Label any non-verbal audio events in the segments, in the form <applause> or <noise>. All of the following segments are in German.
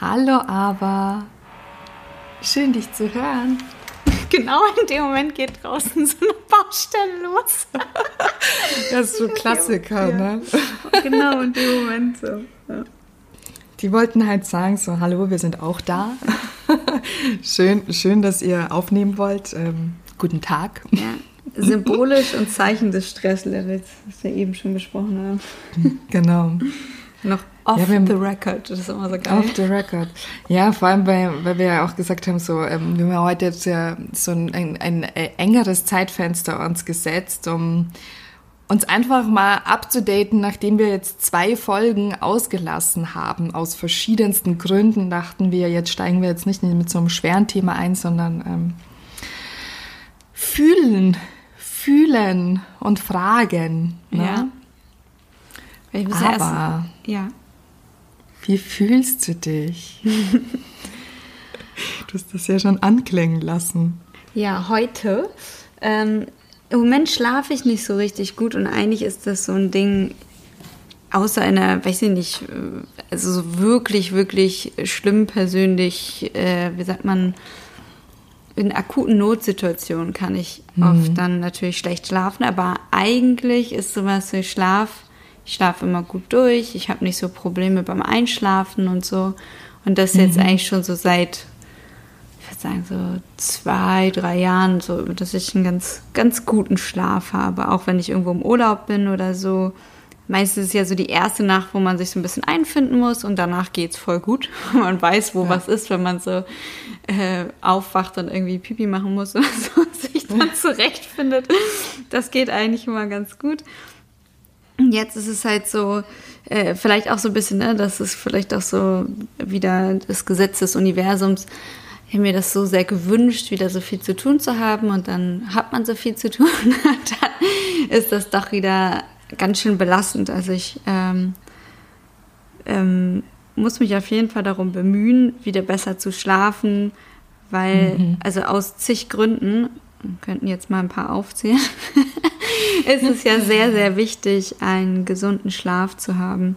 Hallo, aber schön dich zu hören. <laughs> Genau in dem Moment geht draußen so eine Baustelle los. <laughs> Das ist so Klassiker, ja. ne? <laughs> Genau in dem Moment so. Ja. Die wollten halt sagen, so, hallo, wir sind auch da. schön, schön, dass ihr aufnehmen wollt. Ähm, guten Tag. Ja, symbolisch und Zeichen des Stresslevels, was wir eben schon besprochen haben. Genau. Noch off ja, the record, das ist immer so geil. Off the record. Ja, vor allem, weil, weil wir ja auch gesagt haben, so, ähm, wir haben heute jetzt ja so ein, ein, ein engeres Zeitfenster uns gesetzt, um uns einfach mal abzudaten, nachdem wir jetzt zwei Folgen ausgelassen haben, aus verschiedensten Gründen, dachten wir, jetzt steigen wir jetzt nicht mit so einem schweren Thema ein, sondern ähm, fühlen, fühlen und fragen. Ne? Ja. Aber erst, ja. wie fühlst du dich? <laughs> du hast das ja schon anklingen lassen. Ja, heute. Ähm, Im Moment schlafe ich nicht so richtig gut und eigentlich ist das so ein Ding, außer einer, weiß ich nicht, äh, also so wirklich, wirklich schlimm persönlich, äh, wie sagt man, in akuten Notsituationen kann ich mhm. oft dann natürlich schlecht schlafen, aber eigentlich ist sowas wie Schlaf, ich schlafe immer gut durch, ich habe nicht so Probleme beim Einschlafen und so. Und das jetzt mhm. eigentlich schon so seit, ich würde sagen, so zwei, drei Jahren, so, dass ich einen ganz, ganz guten Schlaf habe, auch wenn ich irgendwo im Urlaub bin oder so meistens ist es ja so die erste Nacht, wo man sich so ein bisschen einfinden muss und danach geht's voll gut. <laughs> Man weiß, wo ja. was ist, wenn man so äh, aufwacht und irgendwie Pipi machen muss <laughs> oder so und sich dann <laughs> zurechtfindet. Das geht eigentlich immer ganz gut. Jetzt ist es halt so, äh, vielleicht auch so ein bisschen, ne, das ist vielleicht auch so wieder das Gesetz des Universums. Ich habe mir das so sehr gewünscht, wieder so viel zu tun zu haben und dann hat man so viel zu tun. <laughs> dann ist das doch wieder ganz schön belastend. Also ich ähm, ähm, muss mich auf jeden Fall darum bemühen, wieder besser zu schlafen, weil, mhm. also aus zig Gründen, wir könnten jetzt mal ein paar aufzählen, <laughs> ist es ja sehr, sehr wichtig, einen gesunden Schlaf zu haben.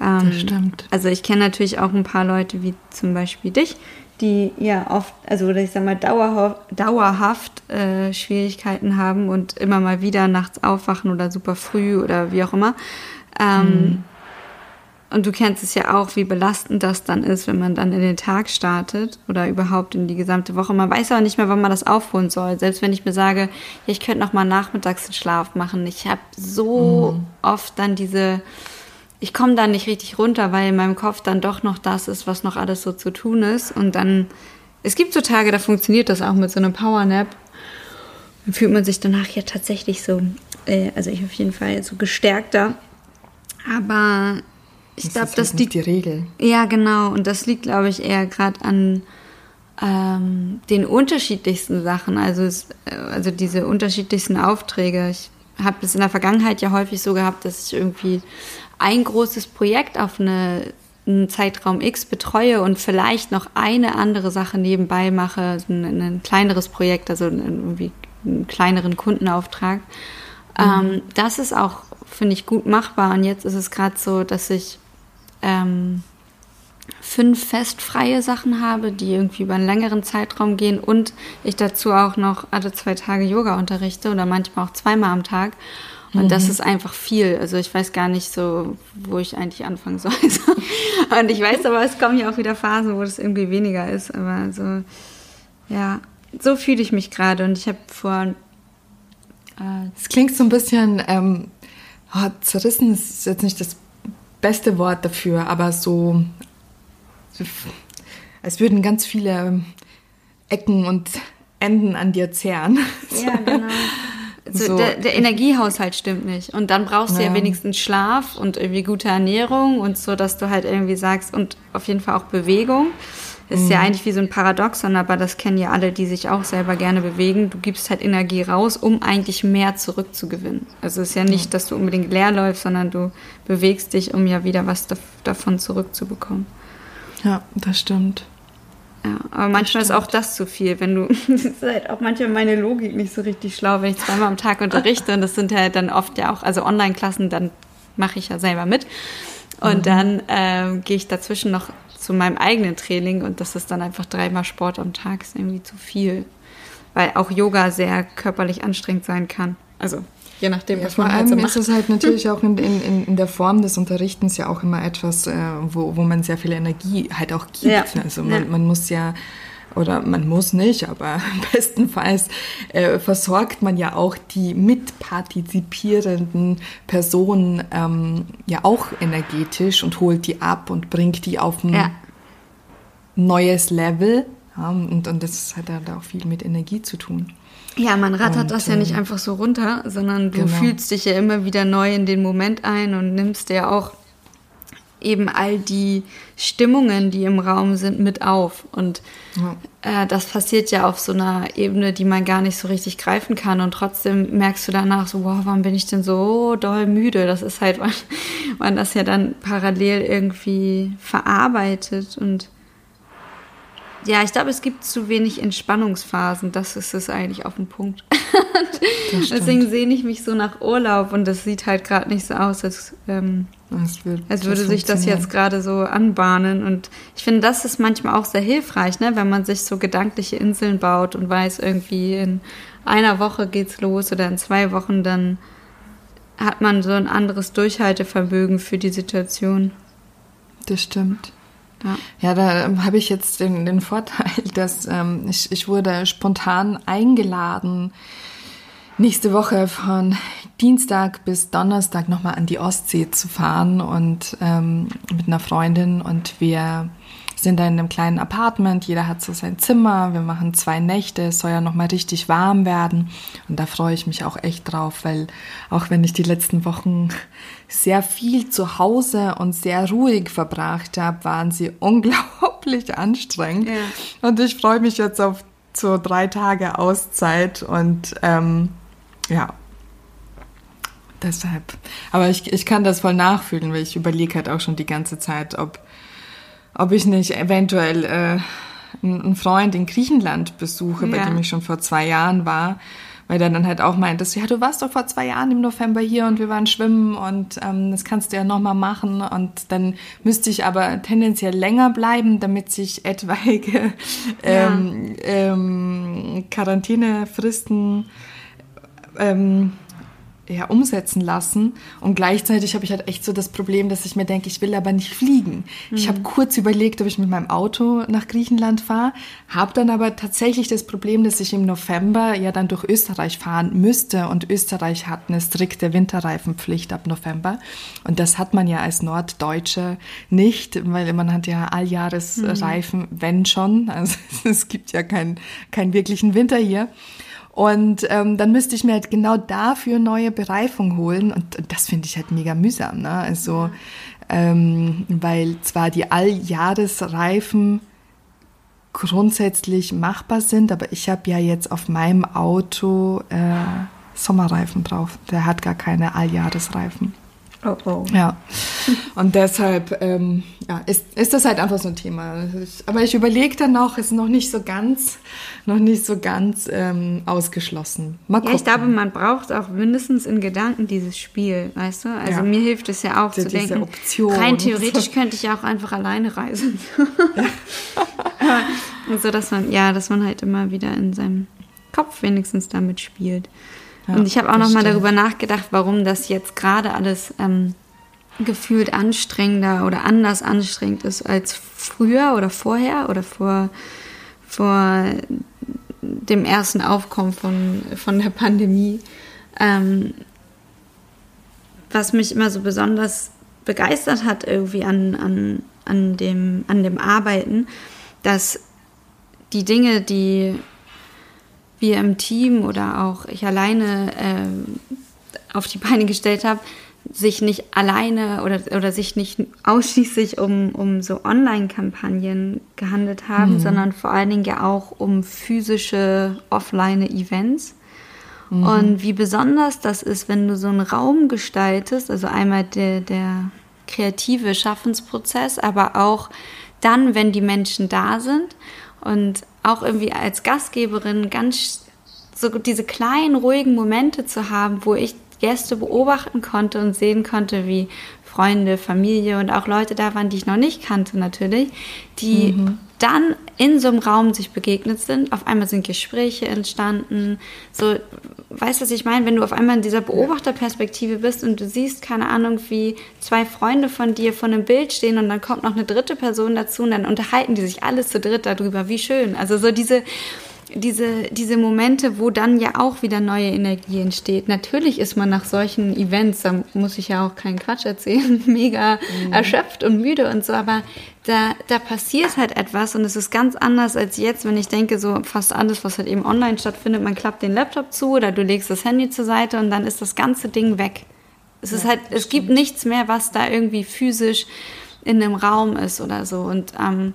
Ähm, das stimmt. Also ich kenne natürlich auch ein paar Leute, wie zum Beispiel dich, die ja oft, also ich sag mal, dauerhaft, dauerhaft äh, Schwierigkeiten haben und immer mal wieder nachts aufwachen oder super früh oder wie auch immer. Ähm, mhm. Und du kennst es ja auch, wie belastend das dann ist, wenn man dann in den Tag startet oder überhaupt in die gesamte Woche. Man weiß aber nicht mehr, wann man das aufholen soll. Selbst wenn ich mir sage, ich könnte noch mal nachmittags den Schlaf machen. Ich habe so mhm. oft dann diese ich komme da nicht richtig runter, weil in meinem Kopf dann doch noch das ist, was noch alles so zu tun ist. Und dann, es gibt so Tage, da funktioniert das auch mit so einem Powernap. Dann fühlt man sich danach ja tatsächlich so, äh, also ich auf jeden Fall so gestärkter. Aber ich glaube, das halt liegt die Regel. Ja, genau. Und das liegt, glaube ich, eher gerade an ähm, den unterschiedlichsten Sachen. Also, es, äh, also diese unterschiedlichsten Aufträge. Ich habe es in der Vergangenheit ja häufig so gehabt, dass ich irgendwie ein großes Projekt auf eine, einen Zeitraum X betreue und vielleicht noch eine andere Sache nebenbei mache, ein, ein kleineres Projekt, also irgendwie einen kleineren Kundenauftrag. Mhm. Ähm, das ist auch, finde ich, gut machbar. Und jetzt ist es gerade so, dass ich ähm, fünf festfreie Sachen habe, die irgendwie über einen längeren Zeitraum gehen und ich dazu auch noch alle zwei Tage Yoga unterrichte oder manchmal auch zweimal am Tag. Und mhm. das ist einfach viel. Also ich weiß gar nicht so, wo ich eigentlich anfangen soll. <laughs> und ich weiß aber, es kommen ja auch wieder Phasen, wo das irgendwie weniger ist. Aber so, ja, so fühle ich mich gerade. Und ich habe vor. Es äh, klingt so ein bisschen ähm, oh, zerrissen ist jetzt nicht das beste Wort dafür, aber so, als würden ganz viele Ecken und Enden an dir zehren. Ja, genau. <laughs> So, so. Der, der, Energiehaushalt stimmt nicht. Und dann brauchst du ja. ja wenigstens Schlaf und irgendwie gute Ernährung und so, dass du halt irgendwie sagst, und auf jeden Fall auch Bewegung. Ist mhm. ja eigentlich wie so ein Paradoxon, aber das kennen ja alle, die sich auch selber gerne bewegen. Du gibst halt Energie raus, um eigentlich mehr zurückzugewinnen. Also es ist ja nicht, dass du unbedingt leer läufst, sondern du bewegst dich, um ja wieder was davon zurückzubekommen. Ja, das stimmt. Ja, aber manchmal ist auch das zu viel, wenn du, <laughs> das ist halt auch manchmal meine Logik nicht so richtig schlau, wenn ich zweimal am Tag unterrichte und das sind halt dann oft ja auch, also Online-Klassen, dann mache ich ja selber mit. Und mhm. dann ähm, gehe ich dazwischen noch zu meinem eigenen Training und das ist dann einfach dreimal Sport am Tag, ist irgendwie zu viel. Weil auch Yoga sehr körperlich anstrengend sein kann. Also je nachdem, ja, was man halt so macht. ist es halt natürlich <laughs> auch in, in, in der Form des Unterrichtens ja auch immer etwas, äh, wo, wo man sehr viel Energie halt auch gibt. Ja. Also man, ja. man muss ja oder man muss nicht, aber <laughs> bestenfalls äh, versorgt man ja auch die mitpartizipierenden Personen ähm, ja auch energetisch und holt die ab und bringt die auf ein ja. neues Level. Ja, und, und das hat halt auch viel mit Energie zu tun. Ja, man rattert und, das ja nicht ähm, einfach so runter, sondern du genau. fühlst dich ja immer wieder neu in den Moment ein und nimmst dir auch eben all die Stimmungen, die im Raum sind, mit auf. Und ja. äh, das passiert ja auf so einer Ebene, die man gar nicht so richtig greifen kann. Und trotzdem merkst du danach so, wow, warum bin ich denn so doll müde? Das ist halt, <laughs> weil man das ja dann parallel irgendwie verarbeitet und ja, ich glaube, es gibt zu wenig Entspannungsphasen. Das ist es eigentlich auf dem Punkt. <laughs> Deswegen sehne ich mich so nach Urlaub und das sieht halt gerade nicht so aus, als, ähm, wird, als würde sich das jetzt gerade so anbahnen. Und ich finde, das ist manchmal auch sehr hilfreich, ne? wenn man sich so gedankliche Inseln baut und weiß, irgendwie in einer Woche geht's los oder in zwei Wochen, dann hat man so ein anderes Durchhaltevermögen für die Situation. Das stimmt. Ja, ja da habe ich jetzt den, den Vorteil, <laughs> dass ähm, ich, ich wurde spontan eingeladen, nächste Woche von Dienstag bis Donnerstag nochmal an die Ostsee zu fahren und ähm, mit einer Freundin und wir sind da in einem kleinen Apartment, jeder hat so sein Zimmer, wir machen zwei Nächte, es soll ja nochmal richtig warm werden und da freue ich mich auch echt drauf, weil auch wenn ich die letzten Wochen sehr viel zu Hause und sehr ruhig verbracht habe, waren sie <laughs> unglaublich anstrengend ja. und ich freue mich jetzt auf so drei Tage Auszeit und ähm, ja, deshalb. Aber ich, ich kann das voll nachfühlen, weil ich überlege halt auch schon die ganze Zeit, ob ob ich nicht eventuell äh, einen Freund in Griechenland besuche, ja. bei dem ich schon vor zwei Jahren war, weil der dann halt auch meinte, ja, du warst doch vor zwei Jahren im November hier und wir waren schwimmen und ähm, das kannst du ja nochmal machen und dann müsste ich aber tendenziell länger bleiben, damit sich etwaige <laughs> ähm, ja. ähm, Quarantänefristen ähm, ja, umsetzen lassen. Und gleichzeitig habe ich halt echt so das Problem, dass ich mir denke, ich will aber nicht fliegen. Mhm. Ich habe kurz überlegt, ob ich mit meinem Auto nach Griechenland fahre, habe dann aber tatsächlich das Problem, dass ich im November ja dann durch Österreich fahren müsste und Österreich hat eine strikte Winterreifenpflicht ab November. Und das hat man ja als Norddeutsche nicht, weil man hat ja Alljahresreifen, mhm. wenn schon. Also <laughs> es gibt ja keinen keinen wirklichen Winter hier. Und ähm, dann müsste ich mir halt genau dafür neue Bereifung holen. Und, das finde ich halt mega mühsam. Ne? Also, ähm, weil zwar die Alljahresreifen grundsätzlich machbar sind, aber ich habe ja jetzt auf meinem Auto äh, Sommerreifen drauf. Der hat gar keine Alljahresreifen. Oh, oh. Ja. <laughs> Und deshalb ähm, ja, ist, ist das halt einfach so ein Thema. Aber ich überlege dann noch, ist noch nicht so ganz, noch nicht so ganz ähm, ausgeschlossen. Mal gucken. Ja, ich glaube, man braucht auch mindestens in Gedanken dieses Spiel, weißt du? Also ja. mir hilft es ja auch Die, zu denken, Option. rein theoretisch könnte ich ja auch einfach alleine reisen. <laughs> <laughs> so dass man, ja, dass man halt immer wieder in seinem Kopf wenigstens damit spielt. Ja, und ich habe auch noch mal darüber nachgedacht, warum das jetzt gerade alles ähm, gefühlt anstrengender oder anders anstrengend ist als früher oder vorher oder vor, vor dem ersten Aufkommen von, von der Pandemie. Ähm, was mich immer so besonders begeistert hat irgendwie an, an, an, dem, an dem Arbeiten, dass die Dinge, die wir im Team oder auch ich alleine äh, auf die Beine gestellt habe, sich nicht alleine oder, oder sich nicht ausschließlich um, um so Online-Kampagnen gehandelt haben, mhm. sondern vor allen Dingen ja auch um physische Offline-Events. Mhm. Und wie besonders das ist, wenn du so einen Raum gestaltest, also einmal der, der kreative Schaffensprozess, aber auch dann, wenn die Menschen da sind und auch irgendwie als Gastgeberin ganz so diese kleinen ruhigen Momente zu haben, wo ich Gäste beobachten konnte und sehen konnte, wie Freunde, Familie und auch Leute da waren, die ich noch nicht kannte natürlich, die mhm. dann in so einem Raum sich begegnet sind. Auf einmal sind Gespräche entstanden. So, weißt du, was ich meine? Wenn du auf einmal in dieser Beobachterperspektive bist und du siehst, keine Ahnung, wie zwei Freunde von dir vor einem Bild stehen und dann kommt noch eine dritte Person dazu und dann unterhalten die sich alle zu dritt darüber. Wie schön. Also so diese diese, diese Momente, wo dann ja auch wieder neue Energie entsteht. Natürlich ist man nach solchen Events, da muss ich ja auch keinen Quatsch erzählen, <laughs> mega mhm. erschöpft und müde und so, aber da, da passiert halt etwas und es ist ganz anders als jetzt, wenn ich denke, so fast alles, was halt eben online stattfindet, man klappt den Laptop zu oder du legst das Handy zur Seite und dann ist das ganze Ding weg. Es ja, ist halt, es gibt nichts mehr, was da irgendwie physisch in einem Raum ist oder so und ähm,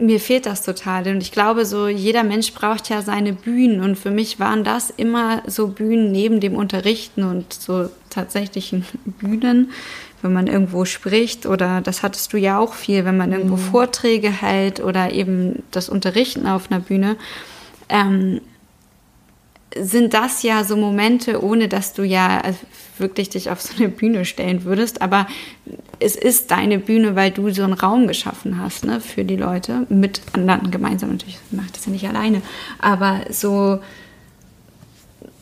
mir fehlt das total. Und ich glaube, so jeder Mensch braucht ja seine Bühnen. Und für mich waren das immer so Bühnen neben dem Unterrichten und so tatsächlichen <laughs> Bühnen, wenn man irgendwo spricht. Oder das hattest du ja auch viel, wenn man irgendwo mhm. Vorträge hält oder eben das Unterrichten auf einer Bühne. Ähm, sind das ja so Momente, ohne dass du ja wirklich dich auf so eine Bühne stellen würdest. Aber es ist deine Bühne, weil du so einen Raum geschaffen hast ne, für die Leute. Mit anderen gemeinsam natürlich. Macht das ja nicht alleine. Aber so,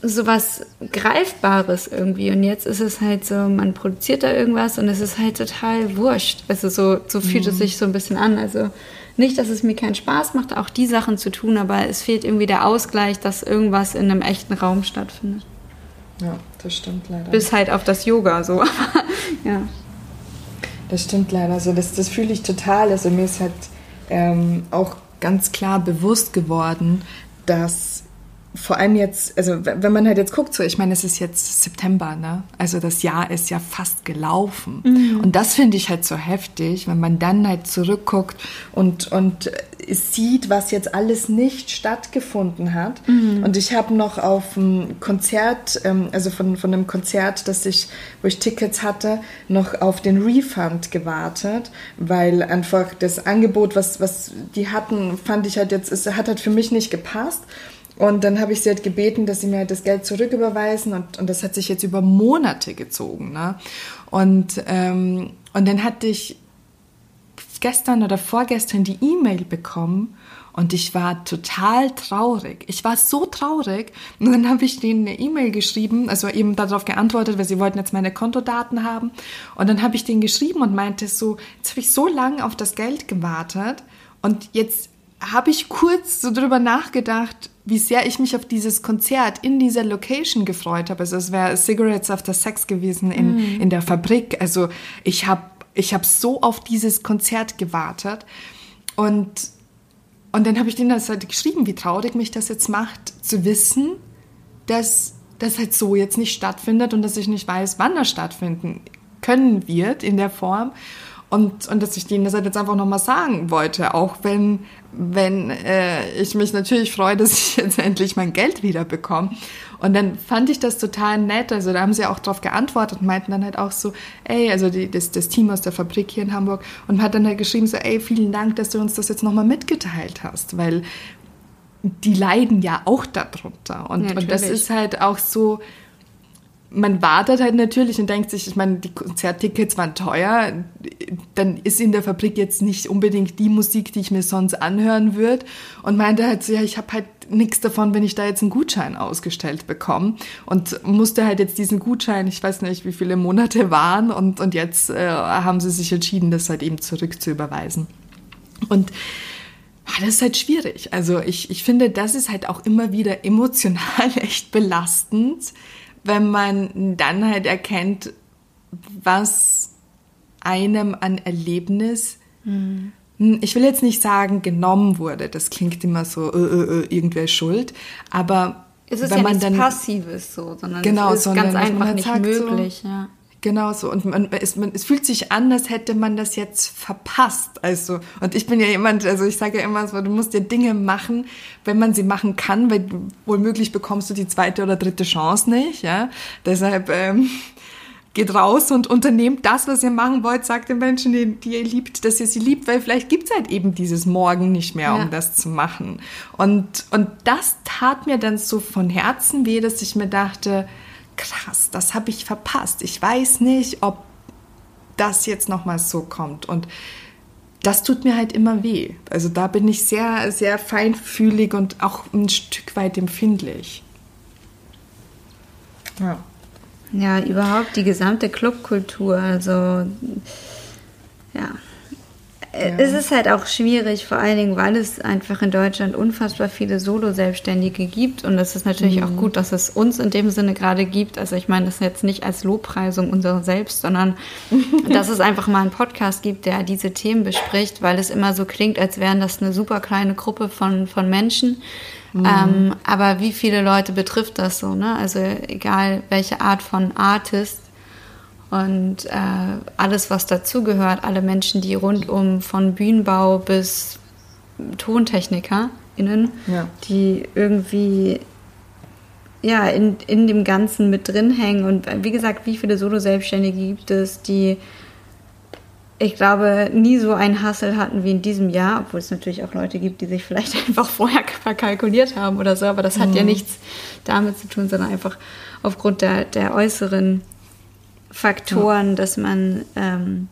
so was Greifbares irgendwie. Und jetzt ist es halt so, man produziert da irgendwas und es ist halt total wurscht. Also so, so fühlt mhm. es sich so ein bisschen an. Also nicht, dass es mir keinen Spaß macht, auch die Sachen zu tun, aber es fehlt irgendwie der Ausgleich, dass irgendwas in einem echten Raum stattfindet. Ja, das stimmt leider. Bis halt auf das Yoga so. <laughs> ja. Das stimmt leider so. Das, das fühle ich total. Also mir ist halt ähm, auch ganz klar bewusst geworden, dass vor allem jetzt, also wenn man halt jetzt guckt, so, ich meine, es ist jetzt September, ne? Also das Jahr ist ja fast gelaufen. Mhm. Und das finde ich halt so heftig, wenn man dann halt zurückguckt und, und sieht, was jetzt alles nicht stattgefunden hat. Mhm. Und ich habe noch auf ein Konzert, ähm, also von, von einem Konzert, das ich, wo ich Tickets hatte, noch auf den Refund gewartet, weil einfach das Angebot, was, was die hatten, fand ich halt jetzt, es hat halt für mich nicht gepasst. Und dann habe ich sie halt gebeten, dass sie mir halt das Geld zurücküberweisen und, und das hat sich jetzt über Monate gezogen. Ne? Und, ähm, und dann hatte ich gestern oder vorgestern die E-Mail bekommen und ich war total traurig. Ich war so traurig. Und dann habe ich denen eine E-Mail geschrieben, also eben darauf geantwortet, weil sie wollten jetzt meine Kontodaten haben. Und dann habe ich denen geschrieben und meinte so, jetzt habe ich so lange auf das Geld gewartet und jetzt habe ich kurz so drüber nachgedacht, wie sehr ich mich auf dieses Konzert in dieser Location gefreut habe. Also es wäre Cigarettes After Sex gewesen in, mm. in der Fabrik. Also ich habe ich hab so auf dieses Konzert gewartet. Und, und dann habe ich denen das halt geschrieben, wie traurig mich das jetzt macht, zu wissen, dass das halt so jetzt nicht stattfindet und dass ich nicht weiß, wann das stattfinden können wird in der Form. Und, und dass ich denen das halt jetzt einfach nochmal sagen wollte, auch wenn, wenn äh, ich mich natürlich freue, <laughs> dass ich jetzt endlich mein Geld wieder bekomme. Und dann fand ich das total nett. Also da haben sie auch drauf geantwortet und meinten dann halt auch so, ey, also die, das, das Team aus der Fabrik hier in Hamburg und hat dann halt geschrieben so, ey, vielen Dank, dass du uns das jetzt nochmal mitgeteilt hast, weil die leiden ja auch darunter. Und, und das ist halt auch so, man wartet halt natürlich und denkt sich, ich meine, die Konzerttickets waren teuer, dann ist in der Fabrik jetzt nicht unbedingt die Musik, die ich mir sonst anhören würde und meinte halt so, ja, ich habe halt nichts davon, wenn ich da jetzt einen Gutschein ausgestellt bekomme und musste halt jetzt diesen Gutschein, ich weiß nicht, wie viele Monate waren. Und, und jetzt äh, haben sie sich entschieden, das halt eben zurück zu überweisen. Und ah, das ist halt schwierig. Also ich, ich finde, das ist halt auch immer wieder emotional <laughs> echt belastend, wenn man dann halt erkennt, was einem an Erlebnis, mhm. ich will jetzt nicht sagen, genommen wurde. Das klingt immer so, äh, äh, äh irgendwer schuld. Aber es ist wenn ja man nichts dann, Passives so, sondern genau, es ist sondern ganz einfach nicht möglich. So, ja. Genau so. Und man, es, man, es fühlt sich an, als hätte man das jetzt verpasst. Also, und ich bin ja jemand, also ich sage ja immer so, du musst ja Dinge machen, wenn man sie machen kann, weil womöglich bekommst du die zweite oder dritte Chance nicht. Ja? Deshalb ähm, geht raus und unternehmt das, was ihr machen wollt, sagt den Menschen, die, die ihr liebt, dass ihr sie liebt, weil vielleicht gibt es halt eben dieses Morgen nicht mehr, um ja. das zu machen. Und, und das tat mir dann so von Herzen weh, dass ich mir dachte, krass, das habe ich verpasst. Ich weiß nicht, ob das jetzt nochmal so kommt. Und das tut mir halt immer weh. Also da bin ich sehr, sehr feinfühlig und auch ein Stück weit empfindlich. Ja. Ja, überhaupt die gesamte Clubkultur. Also, ja. Ja. Es ist halt auch schwierig, vor allen Dingen, weil es einfach in Deutschland unfassbar viele Solo-Selbstständige gibt. Und es ist natürlich mhm. auch gut, dass es uns in dem Sinne gerade gibt. Also ich meine das jetzt nicht als Lobpreisung unserer selbst, sondern <laughs> dass es einfach mal einen Podcast gibt, der diese Themen bespricht, weil es immer so klingt, als wären das eine super kleine Gruppe von, von Menschen. Mhm. Ähm, aber wie viele Leute betrifft das so? Ne? Also egal welche Art von Artist und äh, alles, was dazugehört, alle Menschen, die rundum von Bühnenbau bis TontechnikerInnen, ja. die irgendwie ja, in, in dem Ganzen mit drin hängen. Und wie gesagt, wie viele Solo-Selbstständige gibt es, die, ich glaube, nie so einen Hassel hatten wie in diesem Jahr, obwohl es natürlich auch Leute gibt, die sich vielleicht <laughs> einfach vorher verkalkuliert haben oder so, aber das hat mhm. ja nichts damit zu tun, sondern einfach aufgrund der, der äußeren Faktoren, ja. dass man ähm,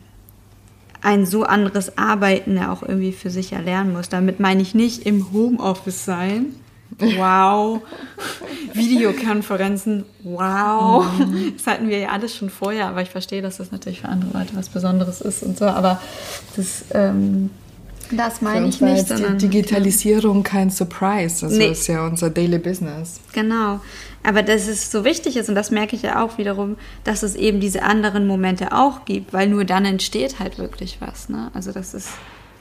ein so anderes Arbeiten ja auch irgendwie für sich erlernen muss. Damit meine ich nicht im Homeoffice sein. Wow. <laughs> Videokonferenzen. Wow. Mhm. Das hatten wir ja alles schon vorher, aber ich verstehe, dass das natürlich für andere Leute was Besonderes ist und so. Aber das, ähm, das meine ich nicht. Sondern, die Digitalisierung kein Surprise. Das nee. ist ja unser Daily Business. Genau. Aber dass es so wichtig ist, und das merke ich ja auch wiederum, dass es eben diese anderen Momente auch gibt, weil nur dann entsteht halt wirklich was. Ne? Also das ist,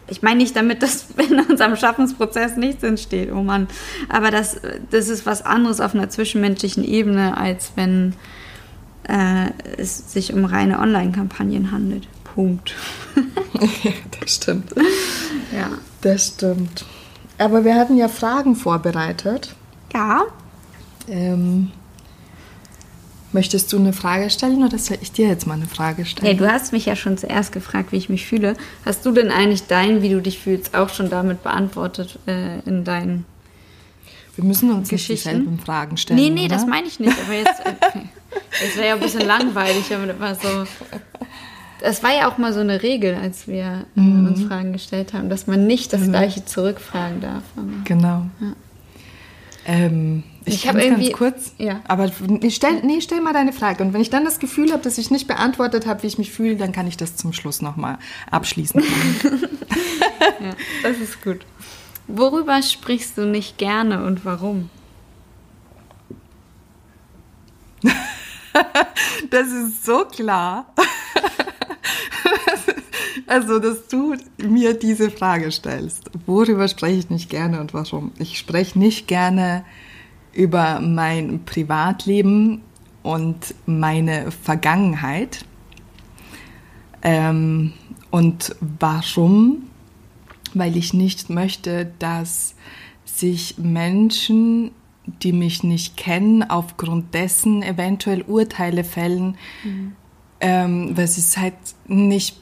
ich meine nicht damit, dass <laughs> in unserem Schaffensprozess nichts entsteht, oh Mann. Aber das, das ist was anderes auf einer zwischenmenschlichen Ebene, als wenn äh, es sich um reine Online-Kampagnen handelt. Punkt. <laughs> ja, das stimmt. Ja. Das stimmt. Aber wir hatten ja Fragen vorbereitet. Ja. Ähm, möchtest du eine Frage stellen oder soll ich dir jetzt mal eine Frage stellen? Hey, du hast mich ja schon zuerst gefragt, wie ich mich fühle. Hast du denn eigentlich dein, wie du dich fühlst, auch schon damit beantwortet äh, in deinen Wir müssen uns Geschichten? nicht dieselben Fragen stellen. Nee, nee, oder? das meine ich nicht. Aber jetzt, <laughs> okay. das wäre ja ein bisschen langweilig, das war so. Das war ja auch mal so eine Regel, als wir äh, mhm. uns Fragen gestellt haben, dass man nicht das mhm. Gleiche zurückfragen darf. Genau. Ja. Ähm, ich, ich habe irgendwie ganz kurz, ja. aber stell, nee, stell mal deine Frage. Und wenn ich dann das Gefühl habe, dass ich nicht beantwortet habe, wie ich mich fühle, dann kann ich das zum Schluss nochmal abschließen. <laughs> ja, das ist gut. Worüber sprichst du nicht gerne und warum? <laughs> das ist so klar. <laughs> Also, dass du mir diese Frage stellst. Worüber spreche ich nicht gerne und warum? Ich spreche nicht gerne über mein Privatleben und meine Vergangenheit. Ähm, und warum? Weil ich nicht möchte, dass sich Menschen, die mich nicht kennen, aufgrund dessen eventuell Urteile fällen, mhm. ähm, weil sie es halt nicht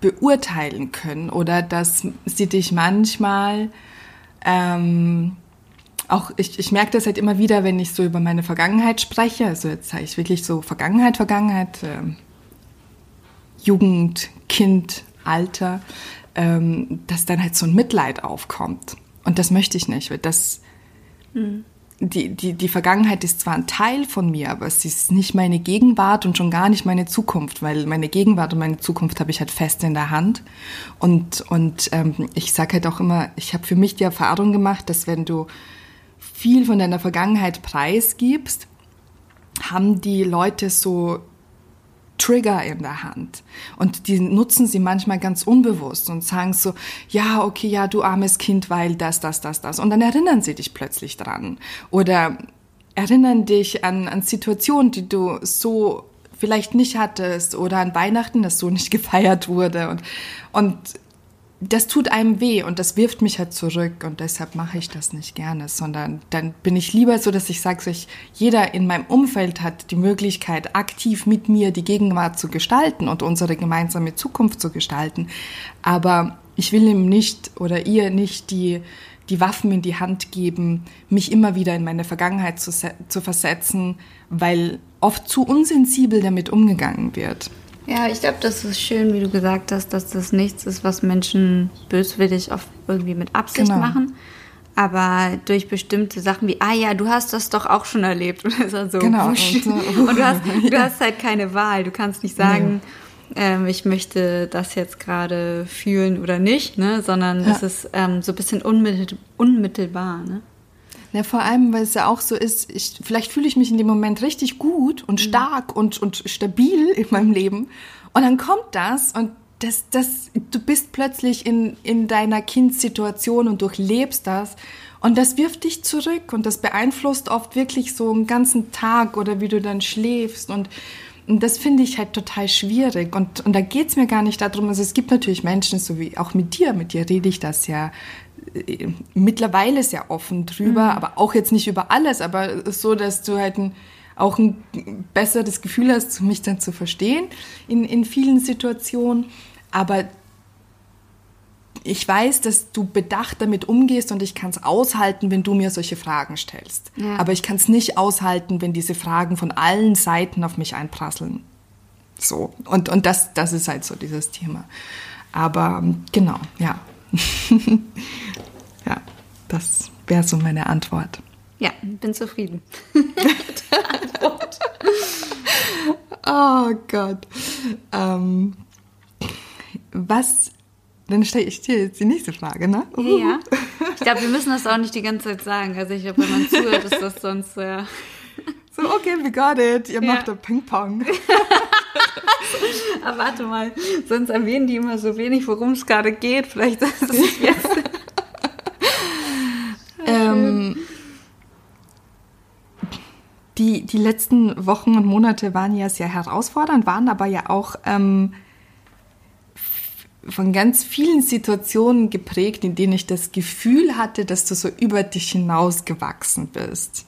beurteilen können oder dass sie dich manchmal ähm, auch ich, ich merke das halt immer wieder, wenn ich so über meine Vergangenheit spreche. Also jetzt sage ich wirklich so Vergangenheit, Vergangenheit, äh, Jugend, Kind, Alter, ähm, dass dann halt so ein Mitleid aufkommt. Und das möchte ich nicht, weil das mhm die, die, die Vergangenheit ist zwar ein Teil von mir, aber es ist nicht meine Gegenwart und schon gar nicht meine Zukunft, weil meine Gegenwart und meine Zukunft habe ich halt fest in der Hand. Und, und ähm, ich sage halt auch immer, ich habe für mich die Erfahrung gemacht, dass wenn du viel von deiner Vergangenheit preisgibst, haben die Leute so Trigger in der Hand. Und die nutzen sie manchmal ganz unbewusst und sagen so, ja, okay, ja, du armes Kind, weil das, das, das, das. Und dann erinnern sie dich plötzlich dran. Oder erinnern dich an, an Situationen, die du so vielleicht nicht hattest oder an Weihnachten, das so nicht <laughs> gefeiert wurde. Und, und das tut einem weh und das wirft mich halt zurück und deshalb mache ich das nicht gerne, sondern dann bin ich lieber so, dass ich sage, so jeder in meinem Umfeld hat die Möglichkeit, aktiv mit mir die Gegenwart zu gestalten und unsere gemeinsame Zukunft zu gestalten. Aber ich will ihm nicht oder ihr nicht die die Waffen in die Hand geben, mich immer wieder in meine Vergangenheit zu, zu versetzen, weil oft zu unsensibel damit umgegangen wird. Ja, ich glaube, das ist schön, wie du gesagt hast, dass das nichts ist, was Menschen böswillig oft irgendwie mit Absicht genau. machen. Aber durch bestimmte Sachen wie, ah ja, du hast das doch auch schon erlebt. Oder so. <laughs> Genau. Und, <laughs> so. und du, hast, du hast halt keine Wahl. Du kannst nicht sagen, ja. ähm, ich möchte das jetzt gerade fühlen oder nicht, ne? sondern ja. es ist ähm, so ein bisschen unmittel, unmittelbar. Ne? Ja, vor allem, weil es ja auch so ist, ich, vielleicht fühle ich mich in dem Moment richtig gut und mhm. stark mhm. und, und stabil <laughs> in meinem Leben. Und dann kommt das und das, das, du bist plötzlich in, in deiner Kindsituation und durchlebst das. Und das wirft dich zurück und das beeinflusst oft wirklich so einen ganzen Tag oder wie du dann schläfst. Und, und das finde ich halt total schwierig. Und, und da geht es mir gar nicht darum, also es gibt natürlich Menschen, so wie auch mit dir, mit dir rede ich das ja mittlerweile sehr offen drüber, mhm. aber auch jetzt nicht über alles, aber so, dass du halt ein, auch ein besseres Gefühl hast, mich dann zu verstehen in, in vielen Situationen. Aber ich weiß, dass du bedacht damit umgehst und ich kann es aushalten, wenn du mir solche Fragen stellst. Ja. Aber ich kann es nicht aushalten, wenn diese Fragen von allen Seiten auf mich einprasseln. So. Und, und das, das ist halt so dieses Thema. Aber genau, ja. <laughs> ja, das wäre so meine Antwort. Ja, bin zufrieden. <laughs> oh Gott. Ähm, was, dann stelle ich dir jetzt die nächste Frage, ne? Ja. Ich glaube, wir müssen das auch nicht die ganze Zeit sagen. Also ich glaube, wenn man zuhört, ist das sonst... Äh so, okay, we got it. Ihr ja. macht da Ping-Pong. <laughs> Aber warte mal, sonst erwähnen die immer so wenig, worum es gerade geht. Vielleicht ist es jetzt. <laughs> ähm, die, die letzten Wochen und Monate waren ja sehr herausfordernd, waren aber ja auch ähm, von ganz vielen Situationen geprägt, in denen ich das Gefühl hatte, dass du so über dich hinaus gewachsen bist.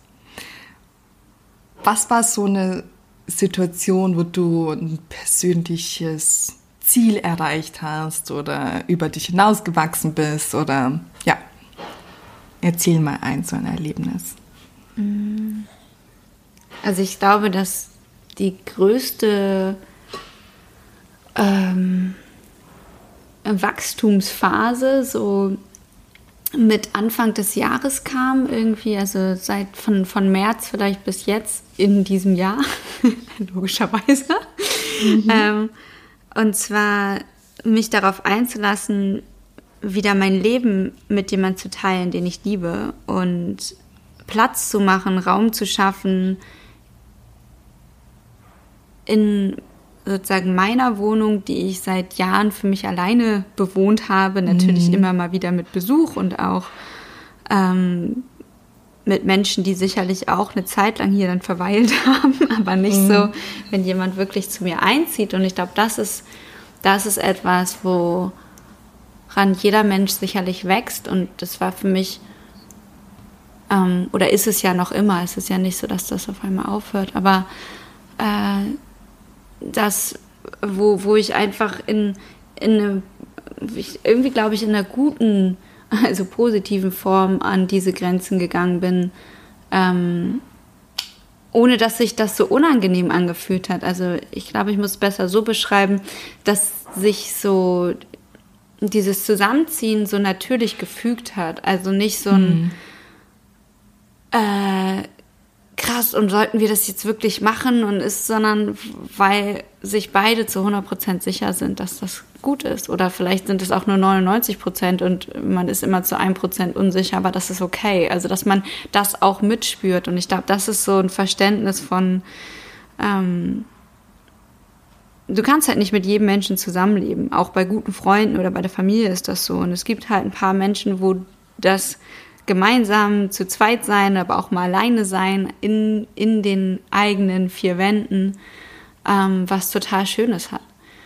Was war so eine Situation, wo du ein persönliches Ziel erreicht hast oder über dich hinausgewachsen bist oder ja, erzähl mal ein so ein Erlebnis. Also ich glaube, dass die größte ähm, Wachstumsphase so mit Anfang des Jahres kam, irgendwie, also seit von, von März vielleicht bis jetzt in diesem Jahr, <laughs> logischerweise. Mhm. Ähm, und zwar mich darauf einzulassen, wieder mein Leben mit jemandem zu teilen, den ich liebe und Platz zu machen, Raum zu schaffen in sozusagen meiner Wohnung, die ich seit Jahren für mich alleine bewohnt habe, natürlich mhm. immer mal wieder mit Besuch und auch ähm, mit Menschen, die sicherlich auch eine Zeit lang hier dann verweilt <laughs> haben, aber nicht mhm. so, wenn jemand wirklich zu mir einzieht. Und ich glaube, das ist, das ist etwas, woran jeder Mensch sicherlich wächst. Und das war für mich, ähm, oder ist es ja noch immer, es ist ja nicht so, dass das auf einmal aufhört, aber äh, das, wo, wo ich einfach in, in eine, irgendwie glaube ich, in einer guten, also positiven Form an diese Grenzen gegangen bin, ähm, ohne dass sich das so unangenehm angefühlt hat. Also ich glaube, ich muss es besser so beschreiben, dass sich so dieses Zusammenziehen so natürlich gefügt hat. Also nicht so ein mhm. äh, krass und sollten wir das jetzt wirklich machen und ist, sondern weil sich beide zu 100% sicher sind, dass das gut ist. Oder vielleicht sind es auch nur 99% und man ist immer zu 1% unsicher, aber das ist okay. Also, dass man das auch mitspürt. Und ich glaube, das ist so ein Verständnis von, ähm, du kannst halt nicht mit jedem Menschen zusammenleben. Auch bei guten Freunden oder bei der Familie ist das so. Und es gibt halt ein paar Menschen, wo das gemeinsam zu zweit sein, aber auch mal alleine sein in, in den eigenen vier Wänden, ähm, was total Schönes hat.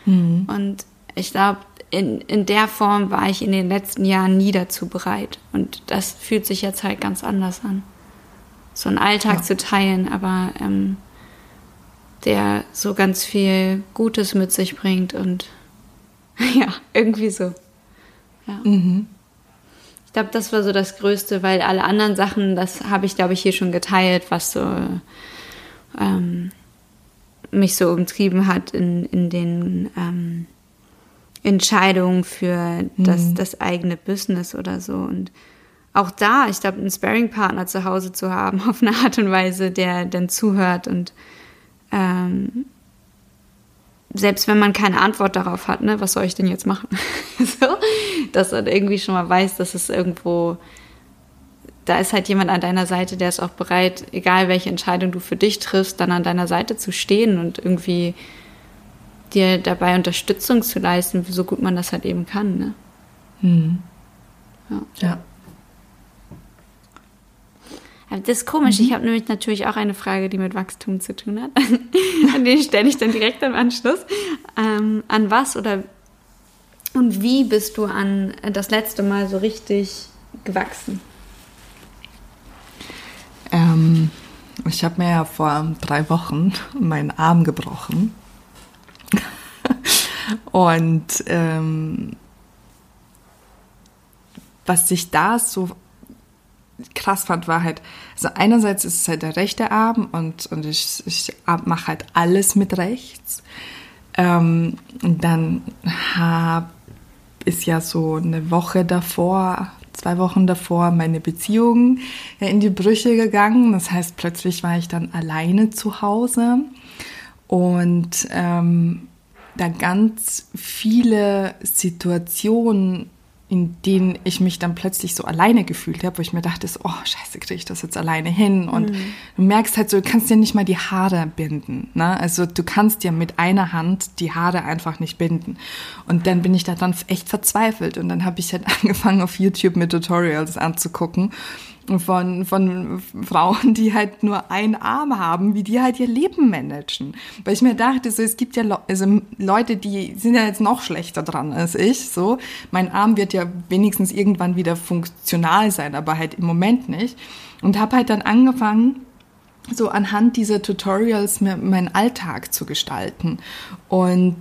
Mhm. Und ich glaube, in, in der Form war ich in den letzten Jahren nie dazu bereit. Und das fühlt sich jetzt halt ganz anders an. So einen Alltag ja. zu teilen, aber ähm, der so ganz viel Gutes mit sich bringt und <laughs> ja, irgendwie so. Ja. Mhm. Ich glaube, das war so das Größte, weil alle anderen Sachen, das habe ich, glaube ich, hier schon geteilt, was so ähm, mich so umtrieben hat in, in den ähm, Entscheidungen für das, mhm. das eigene Business oder so. Und auch da, ich glaube, einen Sparing-Partner zu Hause zu haben, <laughs> auf eine Art und Weise, der dann zuhört und ähm, selbst wenn man keine Antwort darauf hat, ne, was soll ich denn jetzt machen? <laughs> so, dass man irgendwie schon mal weiß, dass es irgendwo, da ist halt jemand an deiner Seite, der ist auch bereit, egal welche Entscheidung du für dich triffst, dann an deiner Seite zu stehen und irgendwie dir dabei Unterstützung zu leisten, so gut man das halt eben kann. Ne? Hm. Ja. ja. Das ist komisch. Mhm. Ich habe nämlich natürlich auch eine Frage, die mit Wachstum zu tun hat. <laughs> an die stelle ich dann direkt im Anschluss. Ähm, an was oder und wie bist du an das letzte Mal so richtig gewachsen? Ähm, ich habe mir ja vor drei Wochen <laughs> meinen Arm gebrochen. <laughs> Und ähm, was sich da so krass fand, war halt, also einerseits ist es halt der rechte Arm und, und ich, ich mache halt alles mit rechts. Ähm, dann hab, ist ja so eine Woche davor, zwei Wochen davor meine Beziehung in die Brüche gegangen. Das heißt, plötzlich war ich dann alleine zu Hause und ähm, da ganz viele Situationen in denen ich mich dann plötzlich so alleine gefühlt habe, wo ich mir dachte, oh scheiße, kriege ich das jetzt alleine hin? Und mhm. du merkst halt so, du kannst dir nicht mal die Haare binden. Ne? Also du kannst dir mit einer Hand die Haare einfach nicht binden. Und dann bin ich da dann echt verzweifelt. Und dann habe ich halt <laughs> angefangen, auf YouTube mit Tutorials anzugucken von, von Frauen, die halt nur einen Arm haben, wie die halt ihr Leben managen. Weil ich mir dachte, so, es gibt ja Le also Leute, die sind ja jetzt noch schlechter dran als ich. So, mein Arm wird ja wenigstens irgendwann wieder funktional sein, aber halt im Moment nicht. Und habe halt dann angefangen, so anhand dieser Tutorials mir meinen Alltag zu gestalten. Und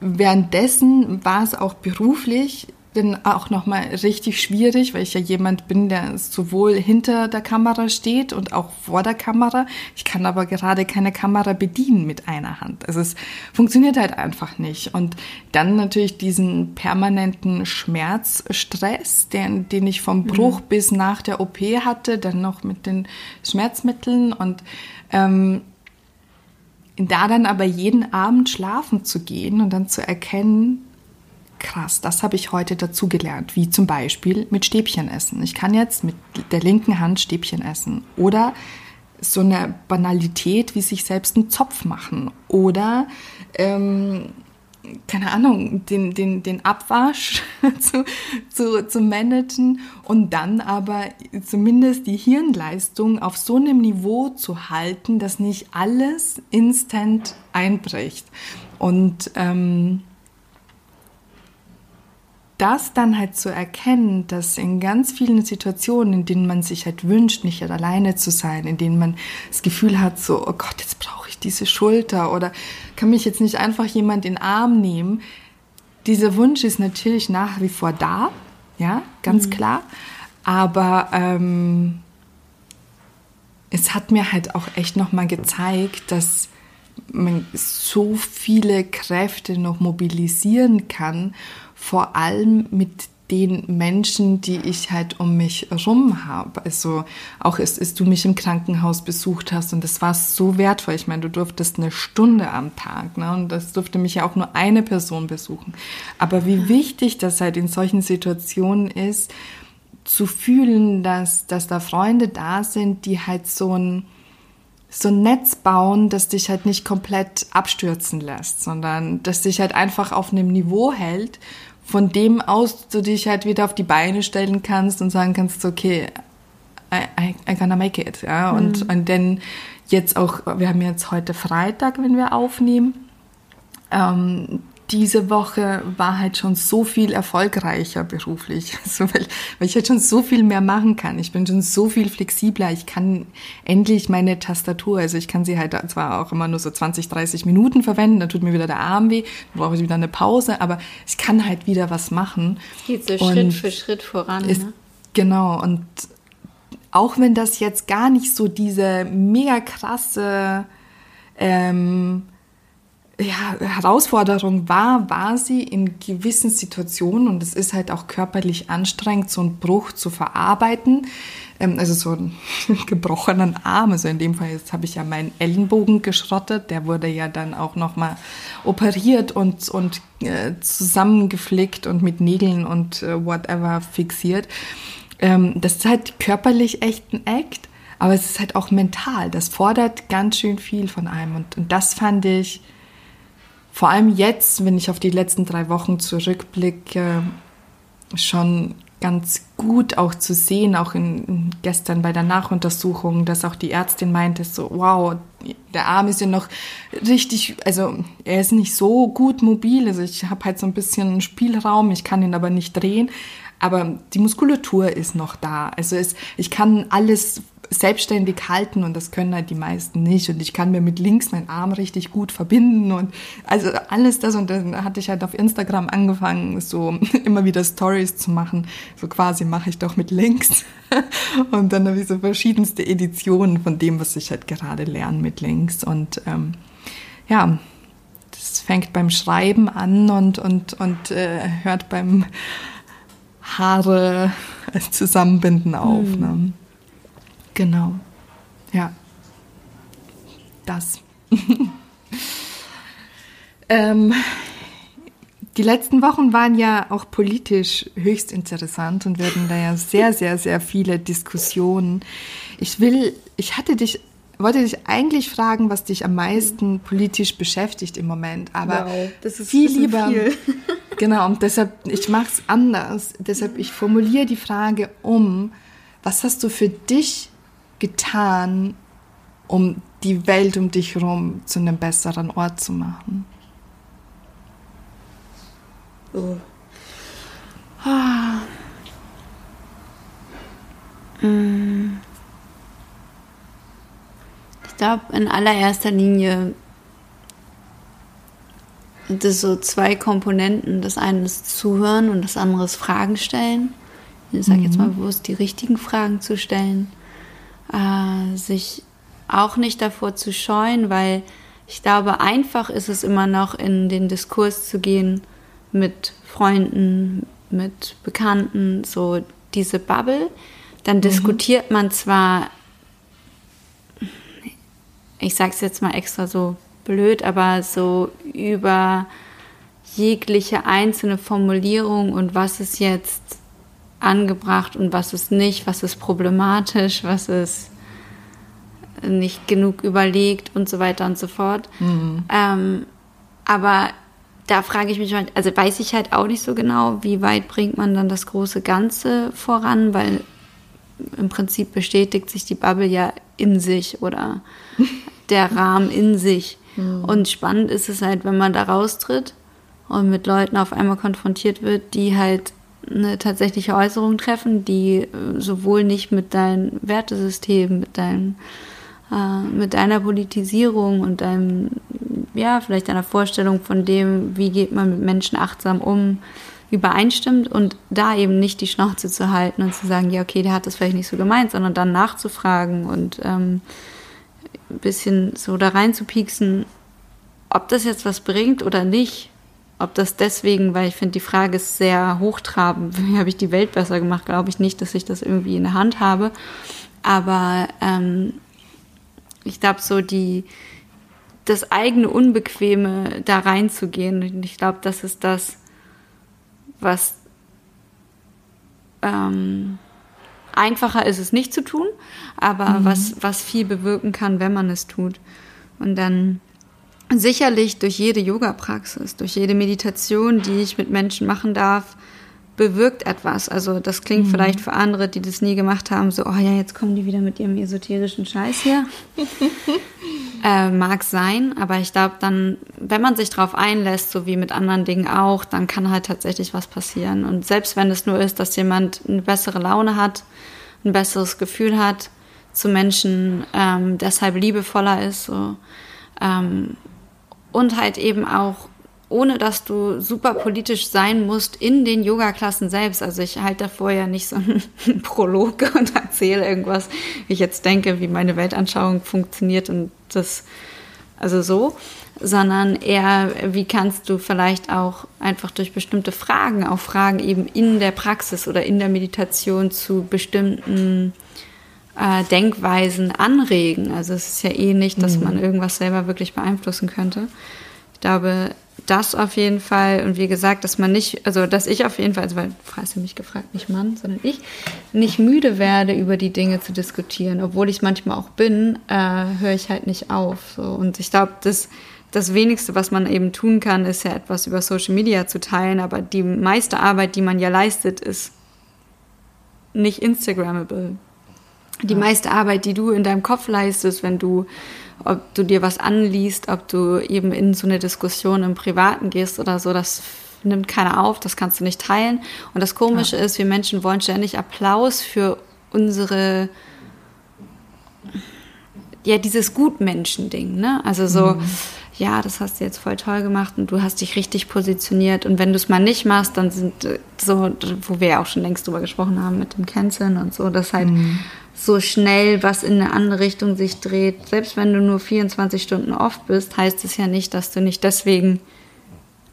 währenddessen war es auch beruflich dann auch nochmal richtig schwierig, weil ich ja jemand bin, der sowohl hinter der Kamera steht und auch vor der Kamera. Ich kann aber gerade keine Kamera bedienen mit einer Hand. Also es funktioniert halt einfach nicht. Und dann natürlich diesen permanenten Schmerzstress, den, den ich vom Bruch mhm. bis nach der OP hatte, dann noch mit den Schmerzmitteln und ähm, da dann aber jeden Abend schlafen zu gehen und dann zu erkennen, krass, das habe ich heute dazugelernt, wie zum Beispiel mit Stäbchen essen. Ich kann jetzt mit der linken Hand Stäbchen essen oder so eine Banalität wie sich selbst einen Zopf machen oder ähm, keine Ahnung, den, den, den Abwasch <laughs> zu, zu, zu managen und dann aber zumindest die Hirnleistung auf so einem Niveau zu halten, dass nicht alles instant einbricht. Und ähm, das dann halt zu erkennen, dass in ganz vielen Situationen, in denen man sich halt wünscht, nicht alleine zu sein, in denen man das Gefühl hat, so, oh Gott, jetzt brauche ich diese Schulter oder kann mich jetzt nicht einfach jemand in den Arm nehmen. Dieser Wunsch ist natürlich nach wie vor da, ja, ganz mhm. klar. Aber ähm, es hat mir halt auch echt nochmal gezeigt, dass man so viele Kräfte noch mobilisieren kann vor allem mit den Menschen, die ich halt um mich herum habe. Also auch als, als du mich im Krankenhaus besucht hast und das war so wertvoll. Ich meine, du durftest eine Stunde am Tag ne? und das durfte mich ja auch nur eine Person besuchen. Aber wie wichtig das halt in solchen Situationen ist, zu fühlen, dass, dass da Freunde da sind, die halt so ein, so ein Netz bauen, das dich halt nicht komplett abstürzen lässt, sondern das dich halt einfach auf einem Niveau hält, von dem aus du dich halt wieder auf die Beine stellen kannst und sagen kannst, okay, I, I, I gonna make it, ja, und, mhm. und dann jetzt auch, wir haben jetzt heute Freitag, wenn wir aufnehmen, ähm, diese Woche war halt schon so viel erfolgreicher beruflich, <laughs> also weil, weil ich halt schon so viel mehr machen kann. Ich bin schon so viel flexibler. Ich kann endlich meine Tastatur, also ich kann sie halt zwar auch immer nur so 20, 30 Minuten verwenden, dann tut mir wieder der Arm weh, dann brauche ich wieder eine Pause, aber ich kann halt wieder was machen. Es geht so und Schritt für Schritt voran. Ist, ne? Genau, und auch wenn das jetzt gar nicht so diese mega krasse ähm, ja, Herausforderung war, war sie in gewissen Situationen, und es ist halt auch körperlich anstrengend, so einen Bruch zu verarbeiten, ähm, also so einen <laughs> gebrochenen Arm, also in dem Fall jetzt habe ich ja meinen Ellenbogen geschrottet, der wurde ja dann auch nochmal operiert und, und äh, zusammengeflickt und mit Nägeln und äh, whatever fixiert. Ähm, das ist halt körperlich echt ein Act, aber es ist halt auch mental, das fordert ganz schön viel von einem. Und, und das fand ich vor allem jetzt, wenn ich auf die letzten drei Wochen zurückblicke, schon ganz gut auch zu sehen, auch in, gestern bei der Nachuntersuchung, dass auch die Ärztin meinte, so, wow, der Arm ist ja noch richtig, also er ist nicht so gut mobil, also ich habe halt so ein bisschen Spielraum, ich kann ihn aber nicht drehen, aber die Muskulatur ist noch da. Also es, ich kann alles selbstständig halten und das können halt die meisten nicht. Und ich kann mir mit links meinen Arm richtig gut verbinden und also alles das. Und dann hatte ich halt auf Instagram angefangen, so <laughs> immer wieder Stories zu machen. So quasi mache ich doch mit links. <laughs> Und dann habe ich so verschiedenste Editionen von dem, was ich halt gerade lerne mit links. Und ähm, ja, das fängt beim Schreiben an und, und, und äh, hört beim Haare <laughs> zusammenbinden auf. Mhm. Ne? Genau. Ja. Das. <laughs> ähm, die letzten Wochen waren ja auch politisch höchst interessant und werden da ja sehr, sehr, sehr viele Diskussionen. Ich will, ich hatte dich, wollte dich eigentlich fragen, was dich am meisten politisch beschäftigt im Moment, aber wow, das ist viel lieber. Viel. <laughs> genau, und deshalb, ich mache es anders. Deshalb, ich formuliere die Frage um, was hast du für dich getan, um die Welt um dich herum zu einem besseren Ort zu machen? Oh. Ah. Mm. Ich glaube, in allererster Linie sind es so zwei Komponenten. Das eine ist Zuhören und das andere ist Fragen stellen. Ich sage jetzt mal mhm. bewusst, die richtigen Fragen zu stellen äh, sich auch nicht davor zu scheuen, weil ich glaube, einfach ist es immer noch in den Diskurs zu gehen mit Freunden, mit Bekannten, so diese Bubble. Dann mhm. diskutiert man zwar, ich sage es jetzt mal extra so blöd, aber so über jegliche einzelne Formulierung und was ist jetzt angebracht und was ist nicht, was ist problematisch, was ist nicht genug überlegt und so weiter und so fort. Mhm. Ähm, aber da frage ich mich, also weiß ich halt auch nicht so genau, wie weit bringt man dann das große Ganze voran, weil im Prinzip bestätigt sich die Bubble ja in sich oder <laughs> der Rahmen in sich. Mhm. Und spannend ist es halt, wenn man da raustritt und mit Leuten auf einmal konfrontiert wird, die halt eine tatsächliche Äußerung treffen, die äh, sowohl nicht mit deinem Wertesystem, mit deinem äh, mit deiner Politisierung und deinem, ja, vielleicht deiner Vorstellung von dem, wie geht man mit Menschen achtsam um, übereinstimmt und da eben nicht die Schnauze zu halten und zu sagen, ja, okay, der hat das vielleicht nicht so gemeint, sondern dann nachzufragen und ähm, ein bisschen so da rein zu pieksen, ob das jetzt was bringt oder nicht, ob das deswegen, weil ich finde, die Frage ist sehr hochtrabend, <laughs> wie habe ich die Welt besser gemacht, glaube ich nicht, dass ich das irgendwie in der Hand habe. Aber ähm, ich glaube, so die, das eigene Unbequeme da reinzugehen. Und ich glaube, das ist das, was ähm, einfacher ist es nicht zu tun, aber mhm. was, was viel bewirken kann, wenn man es tut. Und dann sicherlich durch jede Yoga-Praxis, durch jede Meditation, die ich mit Menschen machen darf, bewirkt etwas. Also das klingt mhm. vielleicht für andere, die das nie gemacht haben, so, oh ja, jetzt kommen die wieder mit ihrem esoterischen Scheiß hier. <laughs> äh, mag sein, aber ich glaube dann, wenn man sich darauf einlässt, so wie mit anderen Dingen auch, dann kann halt tatsächlich was passieren. Und selbst wenn es nur ist, dass jemand eine bessere Laune hat, ein besseres Gefühl hat zu Menschen, ähm, deshalb liebevoller ist, so, ähm, und halt eben auch ohne dass du super politisch sein musst in den Yoga-Klassen selbst. Also ich halte davor ja nicht so einen <laughs> Prolog und erzähle irgendwas, wie ich jetzt denke, wie meine Weltanschauung funktioniert und das, also so, sondern eher, wie kannst du vielleicht auch einfach durch bestimmte Fragen, auch Fragen eben in der Praxis oder in der Meditation zu bestimmten äh, Denkweisen anregen. Also es ist ja eh nicht, dass mhm. man irgendwas selber wirklich beeinflussen könnte. Ich glaube, das auf jeden Fall. Und wie gesagt, dass man nicht, also dass ich auf jeden Fall, also weil, hast du mich gefragt, nicht Mann, sondern ich, nicht müde werde, über die Dinge zu diskutieren. Obwohl ich manchmal auch bin, äh, höre ich halt nicht auf. So. Und ich glaube, das, das wenigste, was man eben tun kann, ist ja etwas über Social Media zu teilen. Aber die meiste Arbeit, die man ja leistet, ist nicht Instagrammable. Die meiste Arbeit, die du in deinem Kopf leistest, wenn du ob du dir was anliest, ob du eben in so eine Diskussion im Privaten gehst oder so, das nimmt keiner auf, das kannst du nicht teilen. Und das Komische ja. ist, wir Menschen wollen ständig Applaus für unsere, ja, dieses Gutmenschen-Ding, ne? Also so, mhm. ja, das hast du jetzt voll toll gemacht und du hast dich richtig positioniert. Und wenn du es mal nicht machst, dann sind äh, so, wo wir ja auch schon längst drüber gesprochen haben mit dem Canceln und so, dass halt mhm so schnell was in eine andere Richtung sich dreht. Selbst wenn du nur 24 Stunden oft bist, heißt es ja nicht, dass du nicht deswegen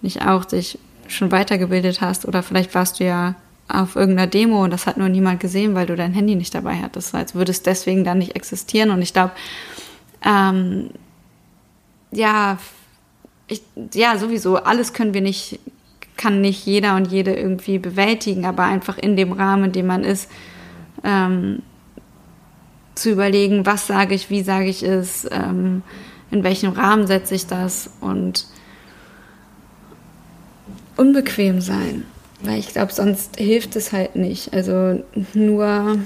nicht auch dich schon weitergebildet hast oder vielleicht warst du ja auf irgendeiner Demo und das hat nur niemand gesehen, weil du dein Handy nicht dabei hattest. Als würde es deswegen dann nicht existieren. Und ich glaube, ähm, ja, ich, ja, sowieso, alles können wir nicht, kann nicht jeder und jede irgendwie bewältigen, aber einfach in dem Rahmen, in dem man ist, ähm, zu überlegen, was sage ich, wie sage ich es, ähm, in welchem Rahmen setze ich das und unbequem sein. Weil ich glaube, sonst hilft es halt nicht. Also nur,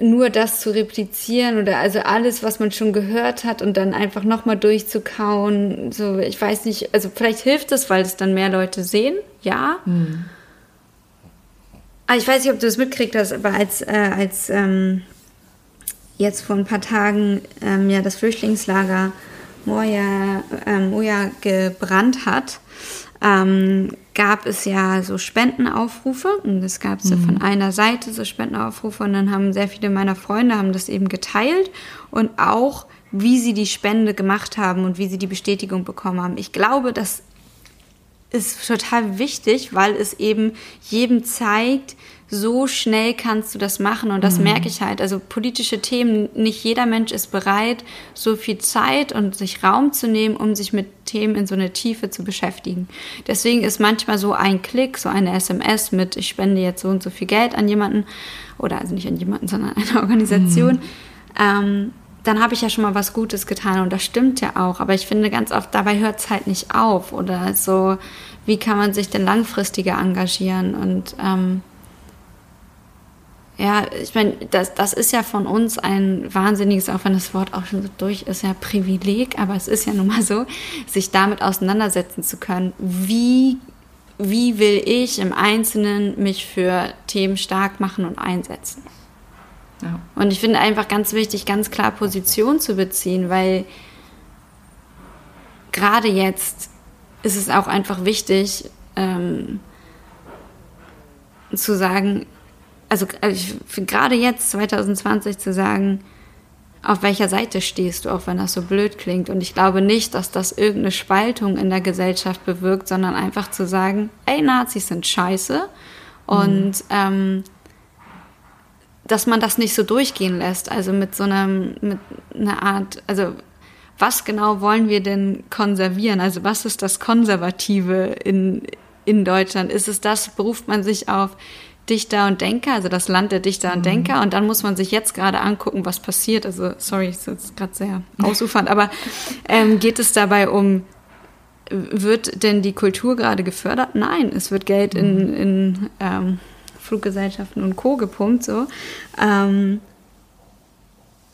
nur das zu replizieren oder also alles, was man schon gehört hat und dann einfach nochmal durchzukauen. So, ich weiß nicht, also vielleicht hilft es, weil es dann mehr Leute sehen, ja. Mhm. Ah, ich weiß nicht, ob du das mitkriegt hast, aber als, äh, als ähm, jetzt vor ein paar Tagen ähm, ja das Flüchtlingslager Moja, ähm, Moja gebrannt hat, ähm, gab es ja so Spendenaufrufe und es gab so mhm. von einer Seite so Spendenaufrufe und dann haben sehr viele meiner Freunde haben das eben geteilt und auch wie sie die Spende gemacht haben und wie sie die Bestätigung bekommen haben. Ich glaube, dass ist total wichtig, weil es eben jedem zeigt, so schnell kannst du das machen und das mhm. merke ich halt. Also politische Themen, nicht jeder Mensch ist bereit, so viel Zeit und sich Raum zu nehmen, um sich mit Themen in so eine Tiefe zu beschäftigen. Deswegen ist manchmal so ein Klick, so eine SMS mit, ich spende jetzt so und so viel Geld an jemanden oder also nicht an jemanden, sondern an eine Organisation. Mhm. Ähm, dann habe ich ja schon mal was Gutes getan und das stimmt ja auch. Aber ich finde ganz oft, dabei hört es halt nicht auf oder so, wie kann man sich denn langfristiger engagieren und ähm, ja, ich meine, das, das ist ja von uns ein wahnsinniges, auch wenn das Wort auch schon so durch ist, ja Privileg, aber es ist ja nun mal so, sich damit auseinandersetzen zu können. Wie, wie will ich im Einzelnen mich für Themen stark machen und einsetzen? Ja. Und ich finde einfach ganz wichtig, ganz klar Position zu beziehen, weil gerade jetzt ist es auch einfach wichtig, ähm, zu sagen, also, also gerade jetzt 2020 zu sagen, auf welcher Seite stehst du, auch wenn das so blöd klingt. Und ich glaube nicht, dass das irgendeine Spaltung in der Gesellschaft bewirkt, sondern einfach zu sagen, ey, Nazis sind scheiße. Und mhm. ähm, dass man das nicht so durchgehen lässt. Also mit so einem, mit einer Art, also was genau wollen wir denn konservieren? Also was ist das Konservative in, in Deutschland? Ist es das, beruft man sich auf Dichter und Denker, also das Land der Dichter und mhm. Denker. Und dann muss man sich jetzt gerade angucken, was passiert. Also, sorry, ist jetzt gerade sehr <laughs> ausufernd, aber ähm, geht es dabei um wird denn die Kultur gerade gefördert? Nein, es wird Geld in, mhm. in ähm, Fluggesellschaften und Co. gepumpt. So. Ähm,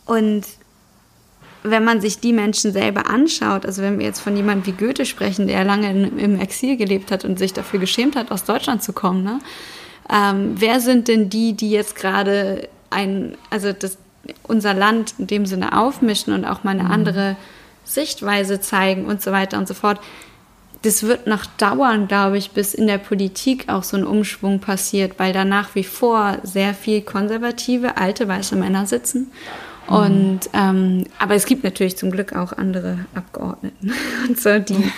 und wenn man sich die Menschen selber anschaut, also wenn wir jetzt von jemandem wie Goethe sprechen, der lange in, im Exil gelebt hat und sich dafür geschämt hat, aus Deutschland zu kommen, ne? Ähm, wer sind denn die, die jetzt gerade ein, also das, unser Land in dem Sinne aufmischen und auch mal eine mhm. andere Sichtweise zeigen und so weiter und so fort? Das wird noch dauern, glaube ich, bis in der Politik auch so ein Umschwung passiert, weil da nach wie vor sehr viel konservative, alte, weiße Männer sitzen. Mhm. Und ähm, aber es gibt natürlich zum Glück auch andere Abgeordneten <laughs> und so, die,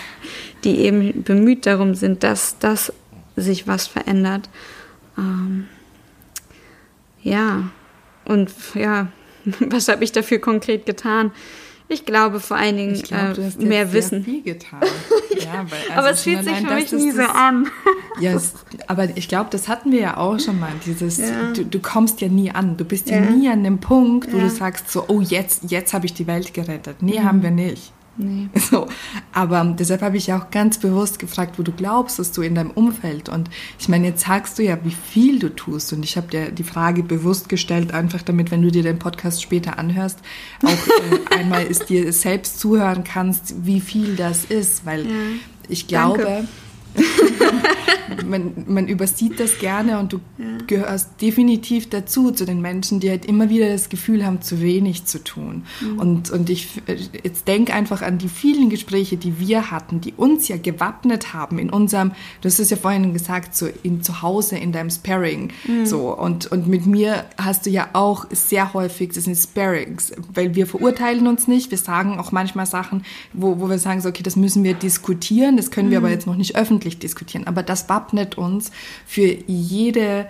die eben bemüht darum sind, dass, dass sich was verändert. Ähm, ja, und ja, <laughs> was habe ich dafür konkret getan? Ich glaube vor allen Dingen glaub, äh, mehr Wissen. Viel getan. <laughs> ja, weil, also aber es fühlt sich für mich nie so an. <laughs> ja, es, aber ich glaube, das hatten wir ja auch schon mal. Dieses, ja. du, du, kommst ja nie an. Du bist ja, ja nie an dem Punkt, wo du sagst so, oh jetzt, jetzt habe ich die Welt gerettet. Nee, mhm. haben wir nicht. Nee. <laughs> So. Aber deshalb habe ich ja auch ganz bewusst gefragt, wo du glaubst, dass du in deinem Umfeld und ich meine, jetzt sagst du ja, wie viel du tust und ich habe dir die Frage bewusst gestellt, einfach damit, wenn du dir den Podcast später anhörst, auch äh, <laughs> einmal ist dir selbst zuhören kannst, wie viel das ist, weil ja. ich glaube, Danke <laughs> man, man, übersieht das gerne und du ja. gehörst definitiv dazu, zu den Menschen, die halt immer wieder das Gefühl haben, zu wenig zu tun. Mhm. Und, und ich jetzt denk einfach an die vielen Gespräche, die wir hatten, die uns ja gewappnet haben in unserem, du hast es ja vorhin gesagt, so in zu Hause in deinem Sparring. Mhm. So, und, und mit mir hast du ja auch sehr häufig, das sind Sparrings, weil wir verurteilen uns nicht, wir sagen auch manchmal Sachen, wo, wo wir sagen, so, okay, das müssen wir diskutieren, das können wir mhm. aber jetzt noch nicht öffentlich öffentlich diskutieren. Aber das wappnet uns für jede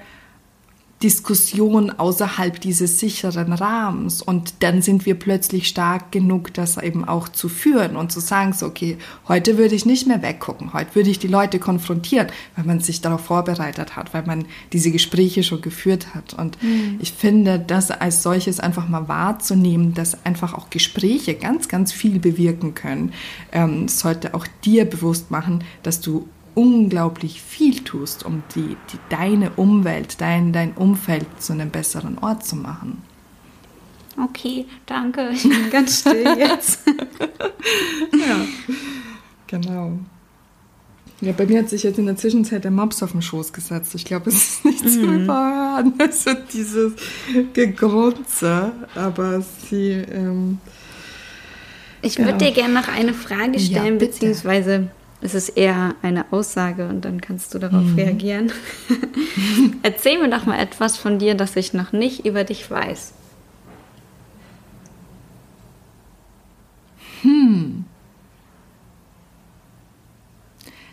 Diskussion außerhalb dieses sicheren Rahmens. Und dann sind wir plötzlich stark genug, das eben auch zu führen und zu sagen, so, okay, heute würde ich nicht mehr weggucken, heute würde ich die Leute konfrontieren, weil man sich darauf vorbereitet hat, weil man diese Gespräche schon geführt hat. Und mhm. ich finde, das als solches einfach mal wahrzunehmen, dass einfach auch Gespräche ganz, ganz viel bewirken können, ähm, sollte auch dir bewusst machen, dass du unglaublich viel tust, um die, die, deine Umwelt, dein, dein Umfeld zu einem besseren Ort zu machen. Okay, danke. Ich bin ganz still jetzt. <laughs> ja, genau. Ja, bei mir hat sich jetzt in der Zwischenzeit der Mops auf den Schoß gesetzt. Ich glaube, es ist nicht mhm. zu überhören. <laughs> Also dieses Gegrunze. Aber sie. Ähm, ich würde ja. dir gerne noch eine Frage stellen, ja, beziehungsweise es ist eher eine Aussage und dann kannst du darauf mhm. reagieren. <laughs> Erzähl mir doch mal etwas von dir, das ich noch nicht über dich weiß. Hm.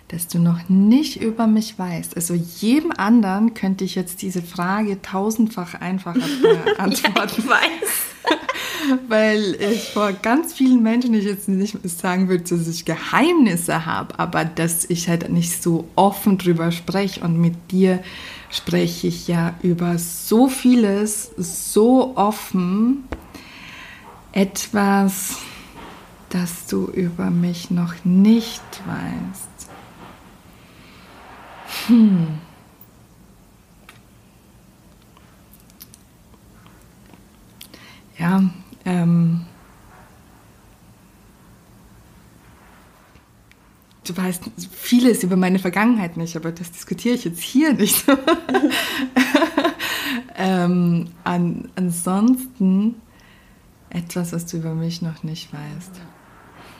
Dass du noch nicht über mich weißt. Also jedem anderen könnte ich jetzt diese Frage tausendfach einfacher beantworten. <laughs> ja, ich weiß. <laughs> weil ich vor ganz vielen Menschen, ich jetzt nicht sagen würde, dass ich Geheimnisse habe, aber dass ich halt nicht so offen drüber spreche und mit dir spreche ich ja über so vieles, so offen, etwas, das du über mich noch nicht weißt. Hm. Ja, ähm, du weißt vieles über meine Vergangenheit nicht, aber das diskutiere ich jetzt hier nicht. <laughs> ähm, an, ansonsten etwas, was du über mich noch nicht weißt.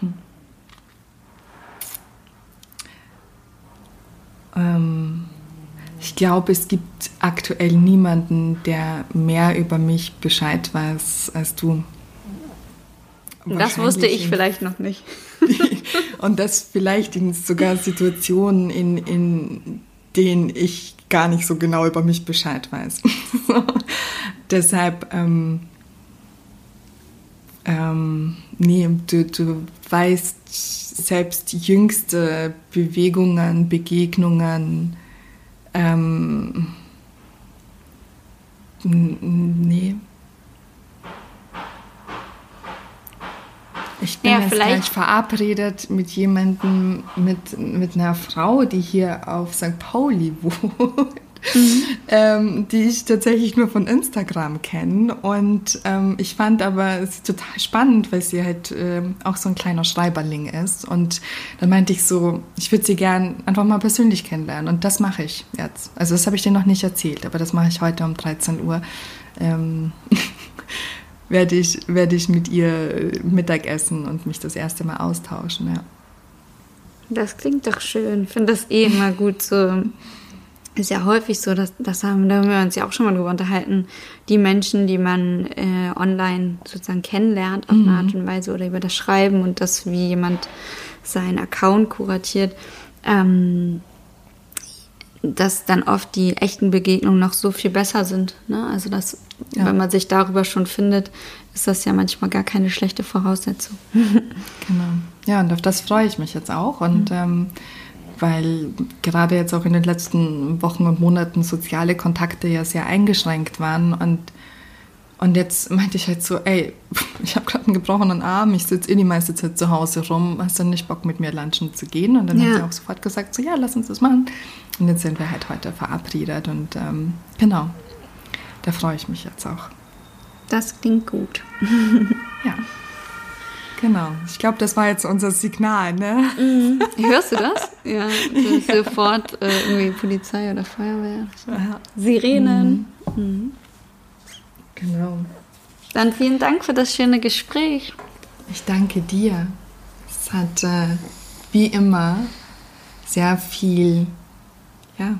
Hm. Ähm, ich glaube, es gibt aktuell niemanden, der mehr über mich Bescheid weiß als du. Das wusste ich vielleicht noch nicht. <laughs> und das vielleicht in sogar Situationen, in, in denen ich gar nicht so genau über mich Bescheid weiß. <laughs> Deshalb, ähm, ähm, nee, du, du weißt selbst jüngste Bewegungen, Begegnungen, ähm, nee. Ich, bin ja, jetzt gleich verabredet mit jemandem, mit, mit einer Frau, die hier auf St. Pauli <laughs> wohnt. Mhm. Ähm, die ich tatsächlich nur von Instagram kenne. Und ähm, ich fand aber sie total spannend, weil sie halt ähm, auch so ein kleiner Schreiberling ist. Und dann meinte ich so, ich würde sie gern einfach mal persönlich kennenlernen. Und das mache ich jetzt. Also das habe ich dir noch nicht erzählt, aber das mache ich heute um 13 Uhr. <laughs> Werde ich, werde ich mit ihr Mittagessen und mich das erste Mal austauschen, ja. Das klingt doch schön. Ich finde das eh immer gut, so ist ja häufig so, dass das haben, da haben wir uns ja auch schon mal drüber unterhalten, die Menschen, die man äh, online sozusagen kennenlernt auf mhm. eine Art und Weise oder über das Schreiben und das, wie jemand seinen Account kuratiert, ähm, dass dann oft die echten Begegnungen noch so viel besser sind. Ne? Also dass, ja. wenn man sich darüber schon findet, ist das ja manchmal gar keine schlechte Voraussetzung. <laughs> genau. Ja, und auf das freue ich mich jetzt auch. Und mhm. ähm, weil gerade jetzt auch in den letzten Wochen und Monaten soziale Kontakte ja sehr eingeschränkt waren und und jetzt meinte ich halt so, ey, <laughs> ich habe gerade einen gebrochenen Arm, ich sitze eh die meiste Zeit zu Hause rum, hast du nicht Bock mit mir lunchen zu gehen? Und dann ja. hat sie auch sofort gesagt, so ja, lass uns das machen. Und jetzt sind wir halt heute verabredet und ähm, genau, da freue ich mich jetzt auch. Das klingt gut. <laughs> ja. Genau. Ich glaube, das war jetzt unser Signal, ne? Mhm. Hörst du das? <laughs> Ja, ja. sofort äh, irgendwie Polizei oder Feuerwehr. Ja. Sirenen. Mhm. Mhm. Genau. Dann vielen Dank für das schöne Gespräch. Ich danke dir. Es hat äh, wie immer sehr viel ja,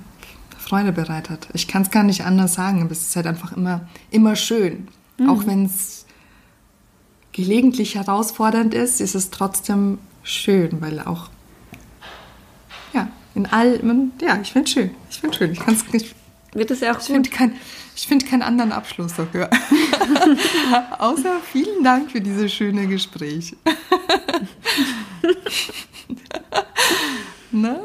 Freude bereitet. Ich kann es gar nicht anders sagen, aber es ist halt einfach immer, immer schön. Mhm. Auch wenn es gelegentlich herausfordernd ist, ist es trotzdem schön, weil auch ja, in allem, ja, ich finde es schön. Ich finde schön. Ich kann es nicht. Wird es ja auch ich finde kein, find keinen anderen Abschluss dafür. <laughs> Außer vielen Dank für dieses schöne Gespräch. <laughs> <laughs> ne?